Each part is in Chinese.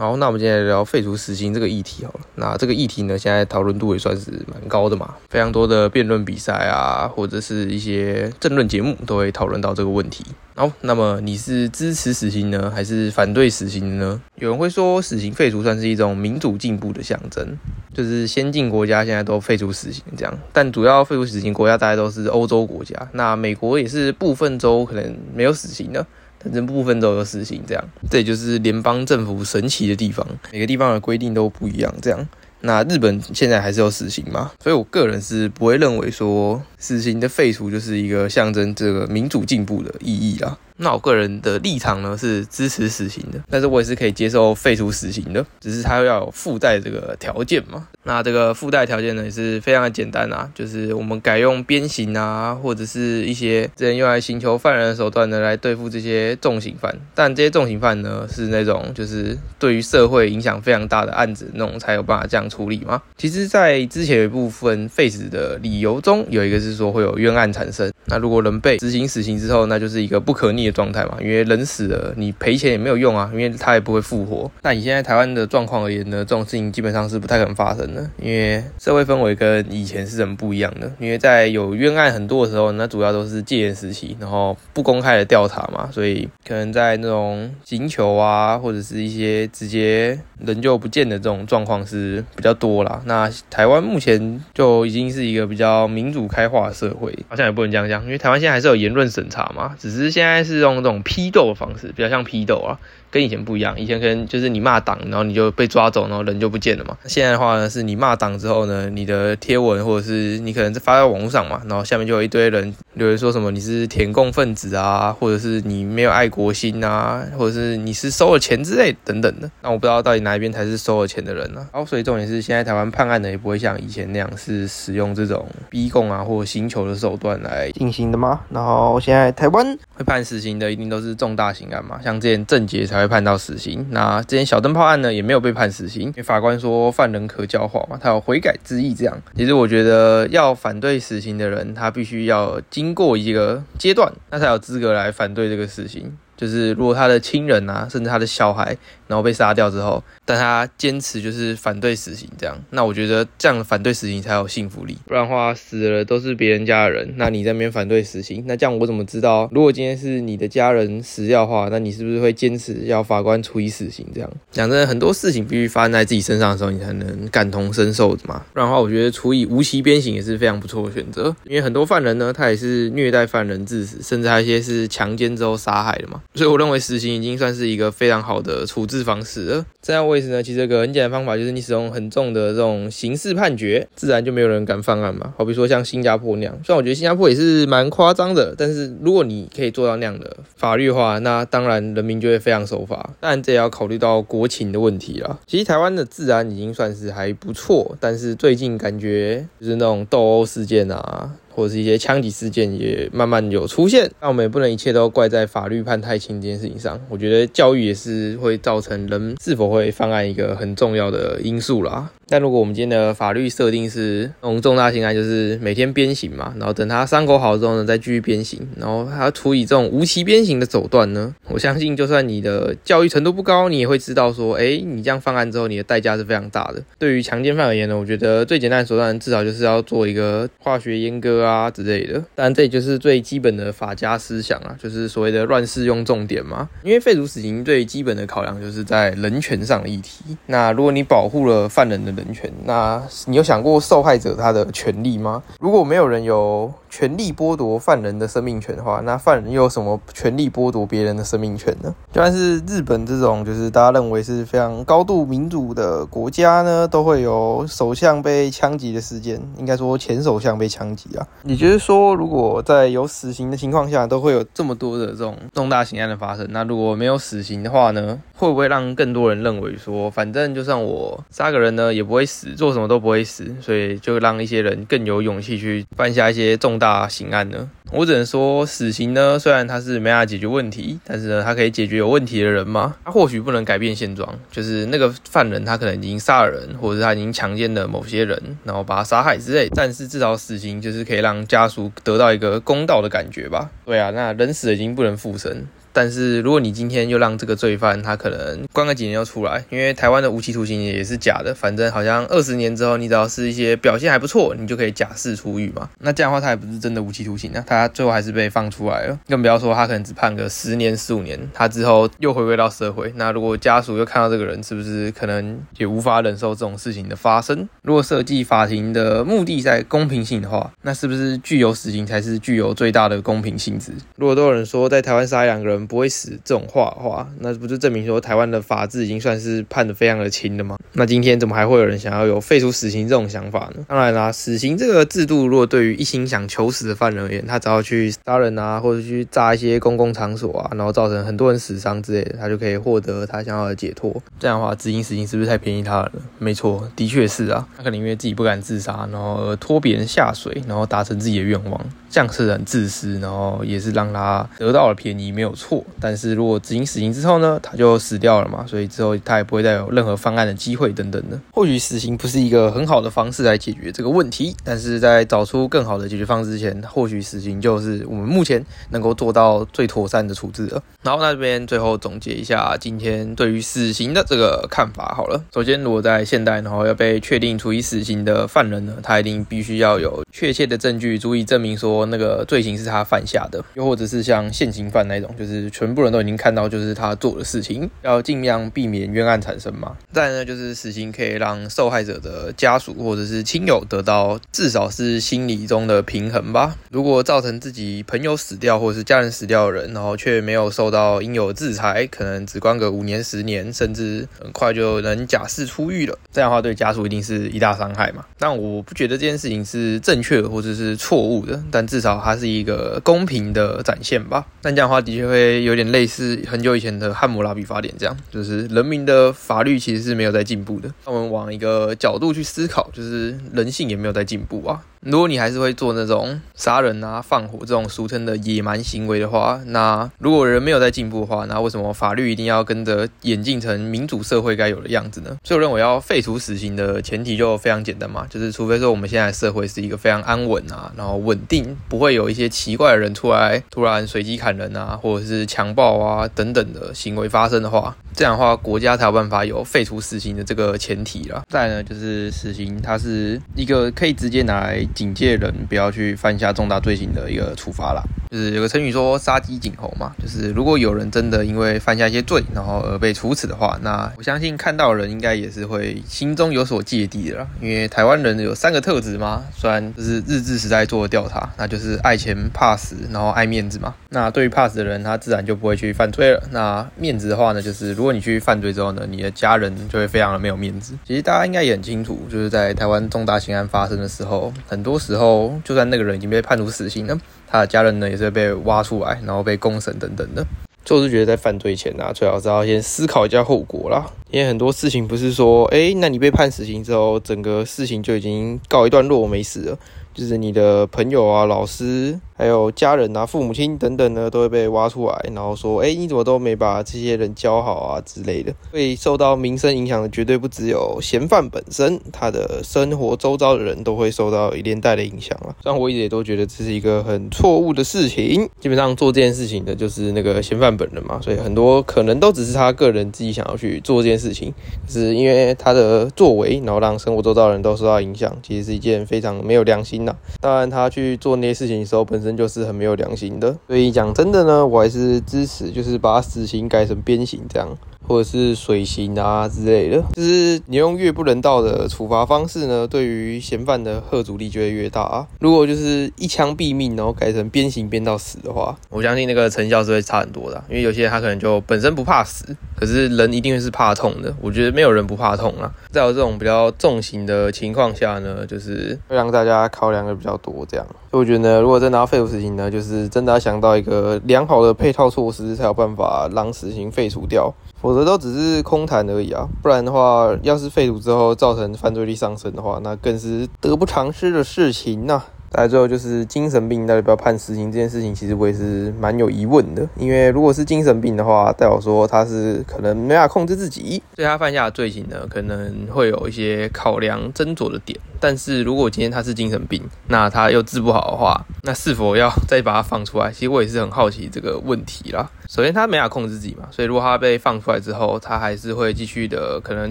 好，那我们今天来聊废除死刑这个议题好了。那这个议题呢，现在讨论度也算是蛮高的嘛，非常多的辩论比赛啊，或者是一些政论节目都会讨论到这个问题。好，那么你是支持死刑呢，还是反对死刑呢？有人会说，死刑废除算是一种民主进步的象征，就是先进国家现在都废除死刑这样，但主要废除死刑国家大概都是欧洲国家，那美国也是部分州可能没有死刑的。但这部分都有死刑，这样，这也就是联邦政府神奇的地方，每个地方的规定都不一样，这样。那日本现在还是有死刑嘛？所以我个人是不会认为说死刑的废除就是一个象征这个民主进步的意义啦。那我个人的立场呢是支持死刑的，但是我也是可以接受废除死刑的，只是它要有附带这个条件嘛。那这个附带条件呢也是非常的简单啊，就是我们改用鞭刑啊，或者是一些之前用来刑求犯人的手段呢来对付这些重刑犯。但这些重刑犯呢是那种就是对于社会影响非常大的案子那种才有办法这样处理吗？其实，在之前有一部分废死的理由中，有一个是说会有冤案产生。那如果人被执行死刑之后，那就是一个不可逆的状态嘛，因为人死了，你赔钱也没有用啊，因为他也不会复活。那以现在台湾的状况而言呢，这种事情基本上是不太可能发生的，因为社会氛围跟以前是很不一样的。因为在有冤案很多的时候，那主要都是戒严时期，然后不公开的调查嘛，所以可能在那种刑求啊，或者是一些直接人就不见的这种状况是比较多啦。那台湾目前就已经是一个比较民主开化的社会，好像也不能这样讲。因为台湾现在还是有言论审查嘛，只是现在是用这种批斗的方式，比较像批斗啊。跟以前不一样，以前可能就是你骂党，然后你就被抓走，然后人就不见了嘛。现在的话呢，是你骂党之后呢，你的贴文或者是你可能发在网络上嘛，然后下面就有一堆人留言说什么你是填共分子啊，或者是你没有爱国心啊，或者是你是收了钱之类等等的。那我不知道到底哪一边才是收了钱的人呢？然后所以重点是现在台湾判案的也不会像以前那样是使用这种逼供啊或者刑求的手段来进行的吗？然后现在台湾会判死刑的一定都是重大刑案嘛，像之前郑捷才。会判到死刑。那之前小灯泡案呢，也没有被判死刑，因为法官说犯人可教化嘛，他有悔改之意。这样，其实我觉得要反对死刑的人，他必须要经过一个阶段，那才有资格来反对这个死刑。就是如果他的亲人啊，甚至他的小孩，然后被杀掉之后，但他坚持就是反对死刑这样，那我觉得这样反对死刑才有信服力。不然的话，死了都是别人家的人，那你在那边反对死刑，那这样我怎么知道？如果今天但是你的家人死掉的话，那你是不是会坚持要法官处以死刑？这样讲真的，很多事情必须发生在自己身上的时候，你才能感同身受的嘛。不然的话，我觉得处以无期鞭刑也是非常不错的选择，因为很多犯人呢，他也是虐待犯人致死，甚至还有一些是强奸之后杀害的嘛。所以我认为死刑已经算是一个非常好的处置方式了。这样为此呢，其实有个很简单方法，就是你使用很重的这种刑事判决，自然就没有人敢犯案嘛。好比说像新加坡那样，虽然我觉得新加坡也是蛮夸张的，但是如果你可以做做到那样的法律化，那当然人民就会非常守法。但这也要考虑到国情的问题啦。其实台湾的治安已经算是还不错，但是最近感觉就是那种斗殴事件啊。或者是一些枪击事件也慢慢有出现，那我们也不能一切都怪在法律判太轻这件事情上。我觉得教育也是会造成人是否会犯案一个很重要的因素啦。但如果我们今天的法律设定是我们重大刑案，就是每天鞭刑嘛，然后等他伤口好之后呢，再继续鞭刑，然后他处以这种无期鞭刑的手段呢？我相信，就算你的教育程度不高，你也会知道说，哎，你这样犯案之后，你的代价是非常大的。对于强奸犯而言呢，我觉得最简单的手段至少就是要做一个化学阉割啊之类的。当然，这也就是最基本的法家思想啊，就是所谓的乱世用重点嘛。因为废除死刑最基本的考量就是在人权上的议题。那如果你保护了犯人的人权，那你有想过受害者他的权利吗？如果没有人有权利剥夺犯人的生命权的话，那犯人又有什么权利剥夺别人的生命权呢？就算是日本这种就是大家认为是非常高度民主的国家呢，都会有首相被枪击的事件，应该说前首相被枪击啊。也就是说，如果在有死刑的情况下，都会有这么多的这种重大刑案的发生，那如果没有死刑的话呢，会不会让更多人认为说，反正就算我杀个人？呢也不会死，做什么都不会死，所以就让一些人更有勇气去犯下一些重大刑案呢。我只能说，死刑呢，虽然它是没法解决问题，但是呢，它可以解决有问题的人嘛？它或许不能改变现状，就是那个犯人他可能已经杀了人，或者他已经强奸了某些人，然后把他杀害之类。但是至少死刑就是可以让家属得到一个公道的感觉吧？对啊，那人死已经不能复生。但是如果你今天又让这个罪犯他可能关个几年又出来，因为台湾的无期徒刑也是假的，反正好像二十年之后你只要是一些表现还不错，你就可以假释出狱嘛。那这样的话他也不是真的无期徒刑啊，他最后还是被放出来了。更不要说他可能只判个十年十五年，他之后又回归到社会。那如果家属又看到这个人，是不是可能也无法忍受这种事情的发生？如果设计法庭的目的在公平性的话，那是不是具有死刑才是具有最大的公平性质？如果都有人说在台湾杀两个人不会死这种话的话，那不就证明说台湾的法治已经算是判的非常的轻了吗？那今天怎么还会有人想要有废除死刑这种想法呢？当然啦，死刑这个制度，如果对于一心想求死的犯人而言，他只要去杀人啊，或者去炸一些公共场所啊，然后造成很多人死伤之类的，他就可以获得他想要的解脱。这样的话，执行死刑是不是太便宜他了？没错，的确是啊。他可能因为自己不敢自杀，然后拖别人下水，然后达成自己的愿望。这样是很自私，然后也是让他得到了便宜，没有错。但是如果执行死刑之后呢，他就死掉了嘛，所以之后他也不会再有任何翻案的机会等等的。或许死刑不是一个很好的方式来解决这个问题，但是在找出更好的解决方式之前，或许死刑就是我们目前能够做到最妥善的处置了。然后那边最后总结一下今天对于死刑的这个看法好了。首先，如果在现代，然后要被确定处以死刑的犯人呢，他一定必须要有确切的证据足以证明说。那个罪行是他犯下的，又或者是像现行犯那种，就是全部人都已经看到，就是他做的事情，要尽量避免冤案产生嘛。再呢，就是死刑可以让受害者的家属或者是亲友得到至少是心理中的平衡吧。如果造成自己朋友死掉或者是家人死掉的人，然后却没有受到应有的制裁，可能只关个五年、十年，甚至很快就能假释出狱了。这样的话，对家属一定是一大伤害嘛。但我不觉得这件事情是正确或者是错误的，但至少它是一个公平的展现吧。但这样的话，的确会有点类似很久以前的汉谟拉比法典，这样就是人民的法律其实是没有在进步的。那我们往一个角度去思考，就是人性也没有在进步啊。如果你还是会做那种杀人啊、放火这种俗称的野蛮行为的话，那如果人没有在进步的话，那为什么法律一定要跟着演进成民主社会该有的样子呢？所以我认为要废除死刑的前提就非常简单嘛，就是除非说我们现在社会是一个非常安稳啊，然后稳定，不会有一些奇怪的人出来突然随机砍人啊，或者是强暴啊等等的行为发生的话，这样的话国家才有办法有废除死刑的这个前提了。再呢，就是死刑它是一个可以直接拿来。警戒人不要去犯下重大罪行的一个处罚啦。就是有个成语说“杀鸡儆猴”嘛，就是如果有人真的因为犯下一些罪，然后而被处死的话，那我相信看到的人应该也是会心中有所芥蒂的啦。因为台湾人有三个特质嘛，虽然就是日治时代做的调查，那就是爱钱、怕死，然后爱面子嘛。那对于怕死的人，他自然就不会去犯罪了。那面子的话呢，就是如果你去犯罪之后呢，你的家人就会非常的没有面子。其实大家应该也很清楚，就是在台湾重大刑案发生的时候，很多时候就算那个人已经被判处死刑了。他的家人呢，也是被挖出来，然后被公审等等的。就是觉得在犯罪前啊，最好是要先思考一下后果啦。因为很多事情不是说，哎，那你被判死刑之后，整个事情就已经告一段落，没死了。就是你的朋友啊、老师，还有家人啊、父母亲等等呢，都会被挖出来，然后说：“哎，你怎么都没把这些人教好啊之类的。”会受到民生影响的，绝对不只有嫌犯本身，他的生活周遭的人都会受到连带的影响啊。虽然我一直也都觉得这是一个很错误的事情，基本上做这件事情的就是那个嫌犯本人嘛，所以很多可能都只是他个人自己想要去做这件事情，是因为他的作为，然后让生活周遭的人都受到影响，其实是一件非常没有良心的。当然，他去做那些事情的时候，本身就是很没有良心的。所以讲真的呢，我还是支持，就是把死刑改成鞭刑这样。或者是水刑啊之类的，就是你用越不人道的处罚方式呢，对于嫌犯的吓阻力就会越大啊。如果就是一枪毙命，然后改成鞭刑鞭到死的话，我相信那个成效是会差很多的。因为有些人他可能就本身不怕死，可是人一定是怕痛的。我觉得没有人不怕痛啊。在有这种比较重刑的情况下呢，就是会让大家考量的比较多。这样，所以我觉得呢如果真的要废除死刑呢，就是真的要想到一个良好的配套措施，才有办法让死刑废除掉。否则都只是空谈而已啊！不然的话，要是废除之后造成犯罪率上升的话，那更是得不偿失的事情呐。再最后就是精神病到底要不要判死刑这件事情，其实我也是蛮有疑问的。因为如果是精神病的话，代表说他是可能没法控制自己，所以他犯下的罪行呢，可能会有一些考量斟酌的点。但是如果今天他是精神病，那他又治不好的话，那是否要再把他放出来？其实我也是很好奇这个问题啦。首先他没法控制自己嘛，所以如果他被放出来之后，他还是会继续的可能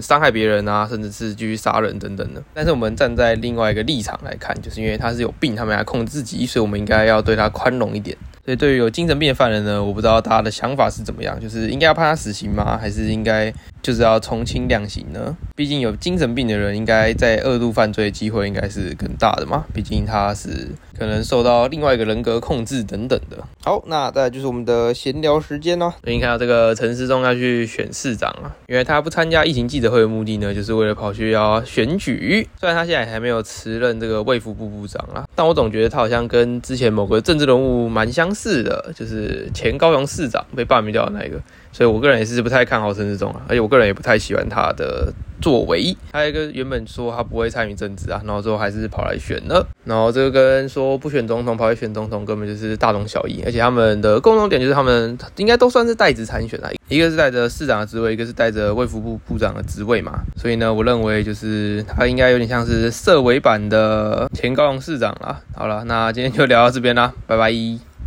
伤害别人啊，甚至是继续杀人等等的。但是我们站在另外一个立场来看，就是因为他是有病，他没法控制自己，所以我们应该要对他宽容一点。所以对于有精神病的犯人呢，我不知道大家的想法是怎么样，就是应该要判他死刑吗？还是应该就是要从轻量刑呢？毕竟有精神病的人，应该在二度犯罪机会应该是更大的嘛。毕竟他是可能受到另外一个人格控制等等的。好，那再就是我们的闲聊时间哦。最近看到这个陈世忠要去选市长啊，因为他不参加疫情记者会的目的呢，就是为了跑去要选举。虽然他现在还没有辞任这个卫福部部长啊，但我总觉得他好像跟之前某个政治人物蛮相似的，就是前高雄市长被罢免掉的那一个。所以我个人也是不太看好陈世忠啊，而且我个人也不太喜欢他的。作为，还有一个原本说他不会参与政治啊，然后最后还是跑来选了，然后这个跟说不选总统跑来选总统根本就是大同小异，而且他们的共同点就是他们应该都算是代职参选啊，一个是带着市长的职位，一个是带着卫福部部长的职位嘛，所以呢，我认为就是他应该有点像是社委版的前高雄市长啦。好了，那今天就聊到这边啦，拜拜。